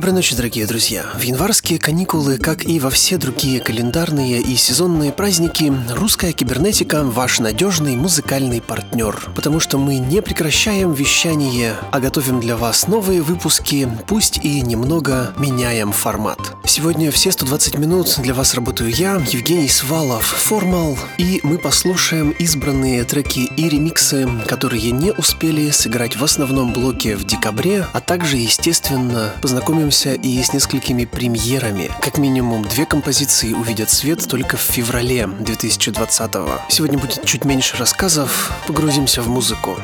Доброй ночи, дорогие друзья. В январские каникулы, как и во все другие календарные и сезонные праздники, русская кибернетика – ваш надежный музыкальный партнер. Потому что мы не прекращаем вещание, а готовим для вас новые выпуски, пусть и немного меняем формат. Сегодня все 120 минут для вас работаю я, Евгений Свалов, Формал, и мы послушаем избранные треки и ремиксы, которые не успели сыграть в основном блоке в декабре, а также, естественно, познакомимся познакомимся и с несколькими премьерами. Как минимум две композиции увидят свет только в феврале 2020 -го. Сегодня будет чуть меньше рассказов, погрузимся в музыку.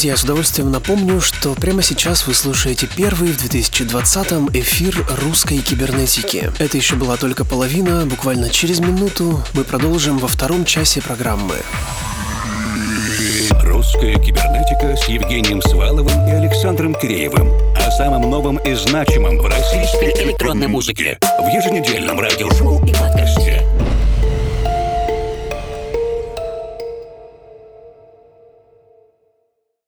Друзья, с удовольствием напомню, что прямо сейчас вы слушаете первый в 2020-м эфир русской кибернетики. Это еще была только половина, буквально через минуту мы продолжим во втором часе программы. Русская кибернетика с Евгением Сваловым и Александром Киреевым. О самом новом и значимом в российской электронной музыке. В еженедельном радиошоу и подкасте.